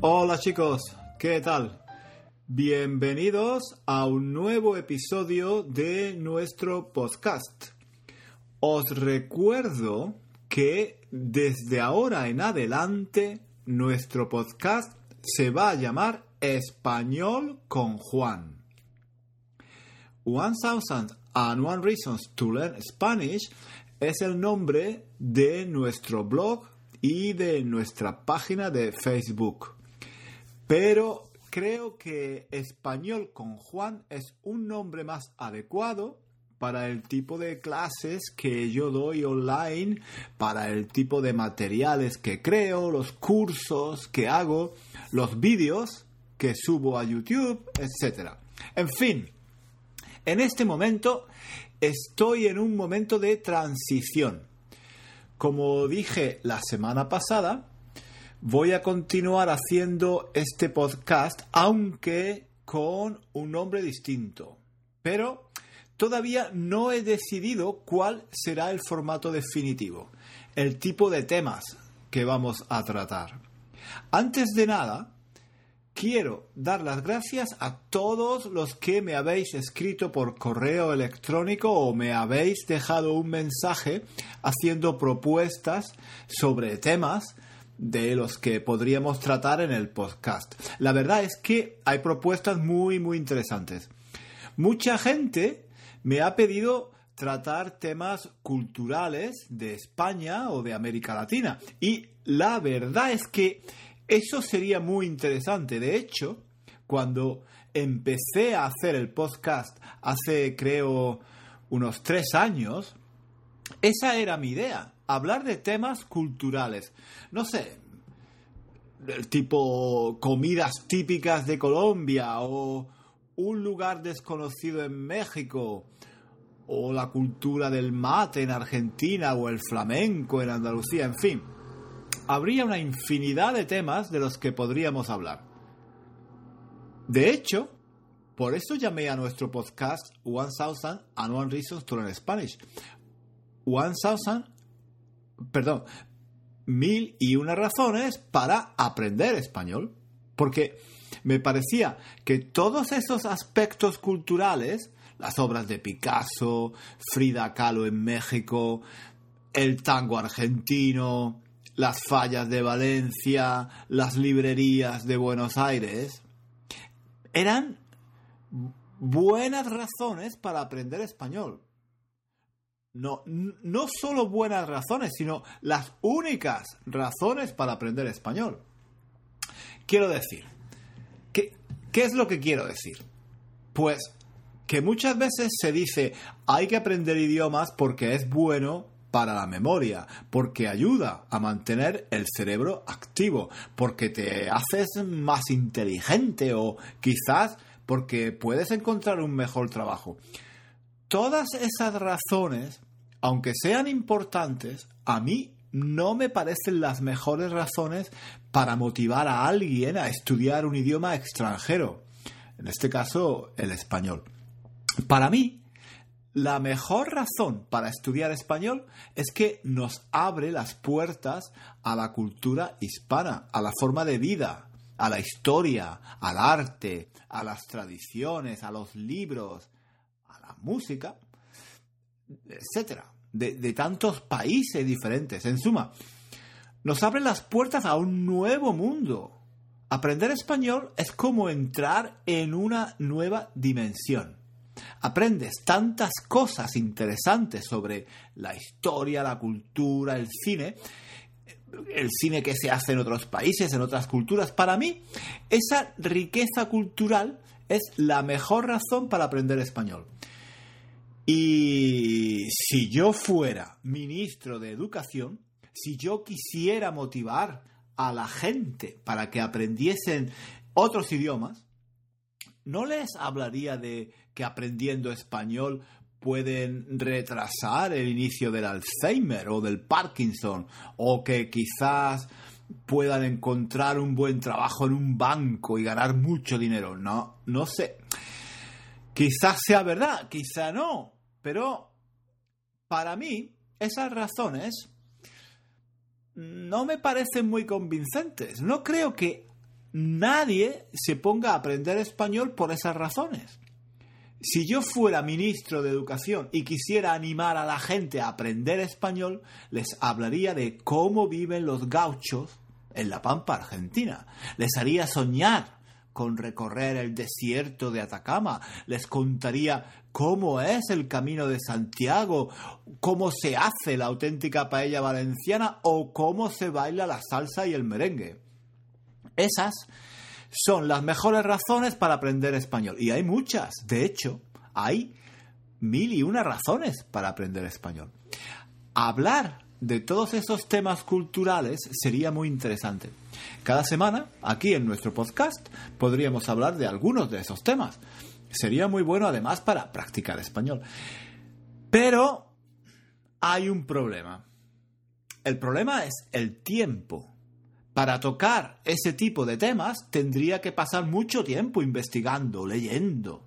Hola chicos, ¿qué tal? Bienvenidos a un nuevo episodio de nuestro podcast. Os recuerdo que desde ahora en adelante nuestro podcast se va a llamar Español con Juan. One Thousand and One Reasons to Learn Spanish es el nombre de nuestro blog y de nuestra página de Facebook. Pero creo que Español con Juan es un nombre más adecuado para el tipo de clases que yo doy online, para el tipo de materiales que creo, los cursos que hago, los vídeos que subo a YouTube, etc. En fin, en este momento estoy en un momento de transición. Como dije la semana pasada, voy a continuar haciendo este podcast, aunque con un nombre distinto. Pero todavía no he decidido cuál será el formato definitivo, el tipo de temas que vamos a tratar. Antes de nada, quiero dar las gracias a todos los que me habéis escrito por correo electrónico o me habéis dejado un mensaje haciendo propuestas sobre temas de los que podríamos tratar en el podcast. La verdad es que hay propuestas muy, muy interesantes. Mucha gente me ha pedido tratar temas culturales de España o de América Latina. Y la verdad es que eso sería muy interesante. De hecho, cuando empecé a hacer el podcast hace, creo, unos tres años, esa era mi idea hablar de temas culturales. No sé, tipo comidas típicas de Colombia o un lugar desconocido en México o la cultura del mate en Argentina o el flamenco en Andalucía, en fin. Habría una infinidad de temas de los que podríamos hablar. De hecho, por eso llamé a nuestro podcast One Thousand and One Reasons to Learn Spanish. One Thousand perdón, mil y una razones para aprender español. Porque me parecía que todos esos aspectos culturales, las obras de Picasso, Frida Kahlo en México, el tango argentino, las fallas de Valencia, las librerías de Buenos Aires, eran buenas razones para aprender español no, no solo buenas razones, sino las únicas razones para aprender español. Quiero decir, ¿qué, ¿qué es lo que quiero decir? Pues que muchas veces se dice hay que aprender idiomas porque es bueno para la memoria, porque ayuda a mantener el cerebro activo, porque te haces más inteligente o quizás porque puedes encontrar un mejor trabajo. Todas esas razones aunque sean importantes, a mí no me parecen las mejores razones para motivar a alguien a estudiar un idioma extranjero, en este caso el español. Para mí, la mejor razón para estudiar español es que nos abre las puertas a la cultura hispana, a la forma de vida, a la historia, al arte, a las tradiciones, a los libros, música etcétera, de, tantos países diferentes. En suma, nos abre las puertas a un nuevo mundo. Aprender español es como entrar en una nueva dimensión. Aprendes tantas cosas interesantes sobre la historia, la cultura, el cine, el cine que se hace en otros países, en otras culturas. Para mí, esa riqueza cultural es la mejor razón para aprender español. Y si yo fuera ministro de Educación, si yo quisiera motivar a la gente para que aprendiesen otros idiomas, no les hablaría de que aprendiendo español pueden retrasar el inicio del Alzheimer o del Parkinson, o que quizás puedan encontrar un buen trabajo en un banco y ganar mucho dinero. No, no sé. Quizás sea verdad, quizá no, pero para mí, esas razones no me parecen muy convincentes. No creo que nadie se ponga a aprender español por esas razones. Si yo fuera ministro de Educación y quisiera animar a la gente a aprender español, les hablaría de cómo viven los gauchos en la Pampa Argentina. Les haría soñar con recorrer el desierto de Atacama. Les contaría cómo es el camino de Santiago, cómo se hace la auténtica paella valenciana o cómo se baila la salsa y el merengue. Esas son las mejores razones para aprender español. Y hay muchas. De hecho, hay mil y una razones para aprender español. Hablar de todos esos temas culturales sería muy interesante. Cada semana, aquí en nuestro podcast, podríamos hablar de algunos de esos temas. Sería muy bueno además para practicar español. Pero hay un problema. El problema es el tiempo. Para tocar ese tipo de temas tendría que pasar mucho tiempo investigando, leyendo.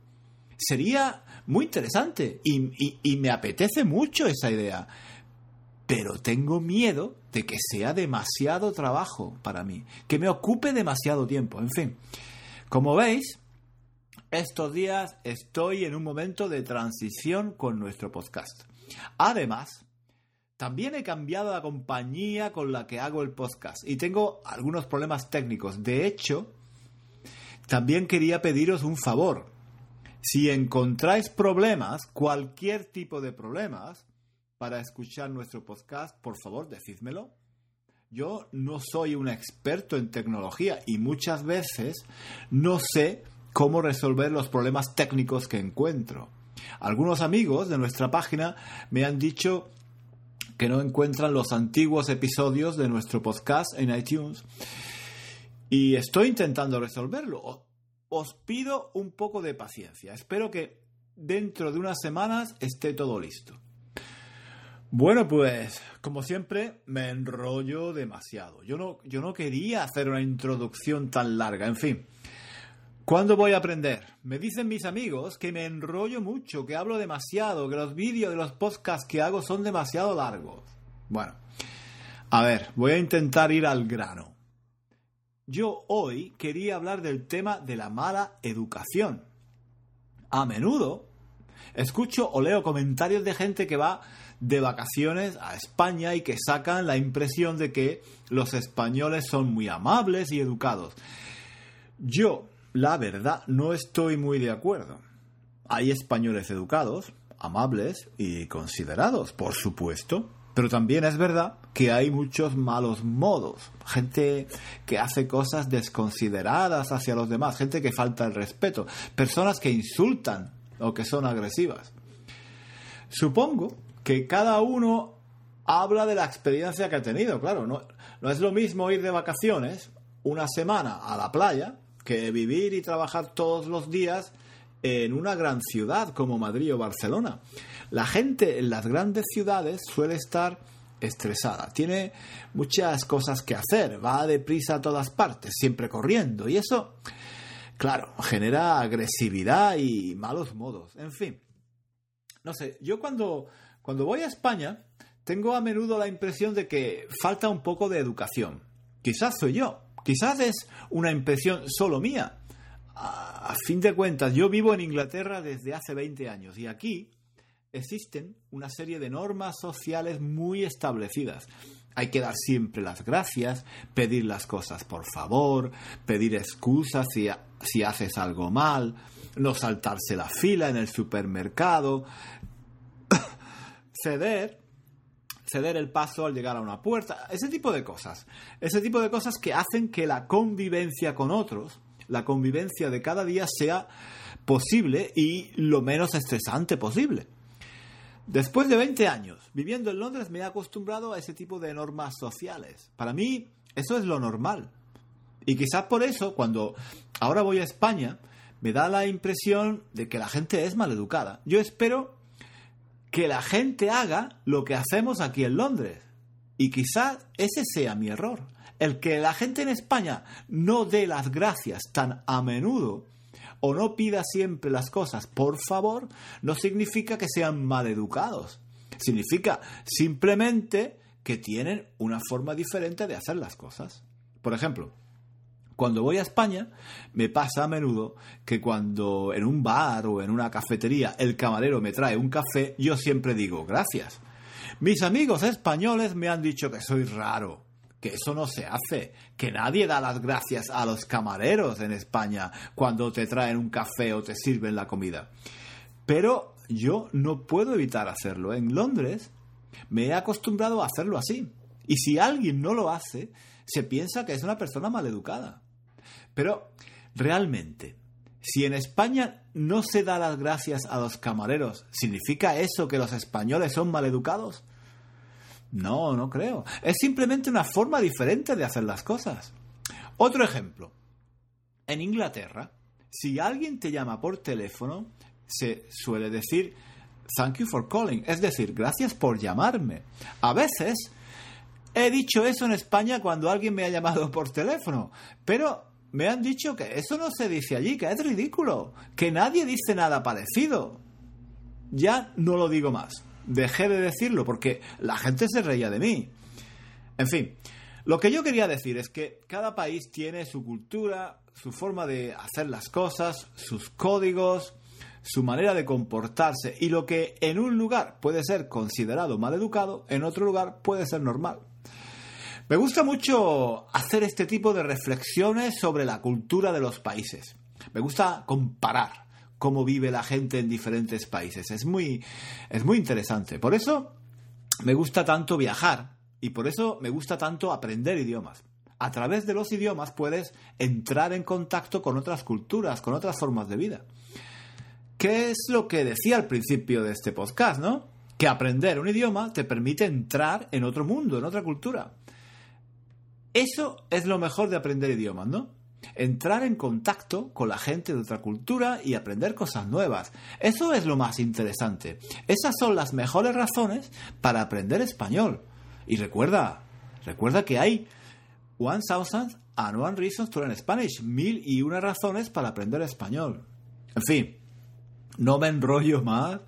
Sería muy interesante y, me apetece mucho esa idea pero tengo miedo de que sea demasiado trabajo para mí, que me ocupe demasiado tiempo, en fin. Como veis, estos días estoy en un momento de transición con nuestro podcast. Además, también he cambiado la compañía con la que hago el podcast y tengo algunos problemas técnicos. De hecho, también quería pediros un favor. Si encontráis problemas, cualquier tipo de problemas, para escuchar nuestro podcast, por favor, decídmelo. Yo no soy un experto en tecnología y muchas veces no sé cómo resolver los problemas técnicos que encuentro. Algunos amigos de nuestra página me han dicho que no encuentran los antiguos episodios de nuestro podcast en iTunes y estoy intentando resolverlo. Os pido un poco de paciencia. Espero que dentro de unas semanas esté todo listo. Bueno, pues como siempre me enrollo demasiado. Yo no, yo no quería hacer una introducción tan larga. En fin, ¿cuándo voy a aprender? Me dicen mis amigos que me enrollo mucho, que hablo demasiado, que los vídeos de los podcasts que hago son demasiado largos. Bueno, a ver, voy a intentar ir al grano. Yo hoy quería hablar del tema de la mala educación. A menudo escucho o leo comentarios de gente que va de vacaciones a España y que sacan la impresión de que los españoles son muy amables y educados. Yo, la verdad, no estoy muy de acuerdo. Hay españoles educados, amables y considerados, por supuesto, pero también es verdad que hay muchos malos modos, gente que hace cosas desconsideradas hacia los demás, gente que falta el respeto, personas que insultan o que son agresivas. Supongo que cada uno habla de la experiencia que ha tenido. Claro, no, no es lo mismo ir de vacaciones una semana a la playa que vivir y trabajar todos los días en una gran ciudad como Madrid o Barcelona. La gente en las grandes ciudades suele estar estresada, tiene muchas cosas que hacer, va deprisa a todas partes, siempre corriendo, y eso, claro, genera agresividad y malos modos. En fin, no sé, yo cuando cuando voy a España, tengo a menudo la impresión de que falta un poco de educación. Quizás soy yo, quizás es una impresión solo mía. A, fin de cuentas, yo vivo en Inglaterra desde hace 20 años y aquí existen una serie de normas sociales muy establecidas. Hay que dar siempre las gracias, pedir las cosas por favor, pedir excusas si, si haces algo mal, no saltarse la fila en el supermercado, ceder, ceder el paso al llegar a una puerta, ese tipo de cosas. Ese tipo de cosas que hacen que la convivencia con otros, la convivencia de cada día sea posible y lo menos estresante posible. Después de 20 años viviendo en Londres me he acostumbrado a ese tipo de normas sociales. Para mí eso es lo normal. Y quizás por eso, cuando ahora voy a España, me da la impresión de que la gente es maleducada. Yo espero que la gente haga lo que hacemos aquí en Londres. Y quizás ese sea mi error. El que la gente en España no dé las gracias tan a menudo o no pida siempre las cosas por favor, no significa que sean maleducados. Significa simplemente que tienen una forma diferente de hacer las cosas. Por ejemplo, Cuando voy a España, me pasa a menudo que cuando en un bar o en una cafetería el camarero me trae un café, yo siempre digo gracias. Mis amigos españoles me han dicho que soy raro, que eso no se hace, que nadie da las gracias a los camareros en España cuando te traen un café o te sirven la comida. Pero yo no puedo evitar hacerlo. En Londres me he acostumbrado a hacerlo así. Y si alguien no lo hace, se piensa que es una persona maleducada. Pero, realmente, si en España no se da las gracias a los camareros, ¿significa eso que los españoles son maleducados? No, no creo. Es simplemente una forma diferente de hacer las cosas. Otro ejemplo. En Inglaterra, si alguien te llama por teléfono, se suele decir thank you for calling, es decir, gracias por llamarme. A veces he dicho eso en España cuando alguien me ha llamado por teléfono, pero me han dicho que eso no se dice allí, que es ridículo, que nadie dice nada parecido. Ya no lo digo más. Dejé de decirlo porque la gente se reía de mí. En fin, lo que yo quería decir es que cada país tiene su cultura, su forma de hacer las cosas, sus códigos, su manera de comportarse y lo que en un lugar puede ser considerado mal educado, en otro lugar puede ser normal. Me gusta mucho hacer este tipo de reflexiones sobre la cultura de los países. Me gusta comparar cómo vive la gente en diferentes países. Es muy, es muy interesante. Por eso me gusta tanto viajar y por eso me gusta tanto aprender idiomas. A través de los idiomas puedes entrar en contacto con otras culturas, con otras formas de vida. ¿Qué es lo que decía al principio de este podcast, no? Que aprender un idioma te permite entrar en otro mundo, en otra cultura. Eso es lo mejor de aprender idiomas, ¿no? Entrar en contacto con la gente de otra cultura y aprender cosas nuevas. Eso es lo más interesante. Esas son las mejores razones para aprender español. Y recuerda, recuerda que hay one thousand and one reasons to learn Spanish. Mil y una razones para aprender español. En fin, no me enrollo más.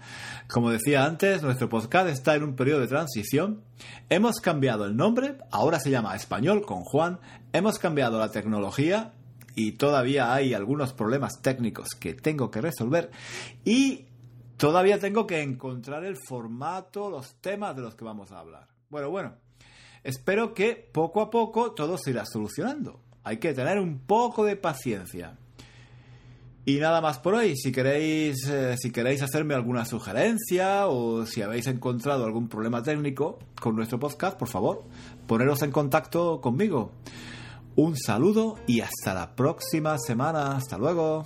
Como decía antes, nuestro podcast está en un periodo de transición. Hemos cambiado el nombre, ahora se llama Español con Juan. Hemos cambiado la tecnología y todavía hay algunos problemas técnicos que tengo que resolver. Y todavía tengo que encontrar el formato, los temas de los que vamos a hablar. Bueno, bueno, espero que poco a poco todo se irá solucionando. Hay que tener un poco de paciencia. Y nada más por hoy. Si queréis, eh, si queréis hacerme alguna sugerencia o si habéis encontrado algún problema técnico con nuestro podcast, por favor, poneros en contacto conmigo. Un saludo y hasta la próxima semana. Hasta luego.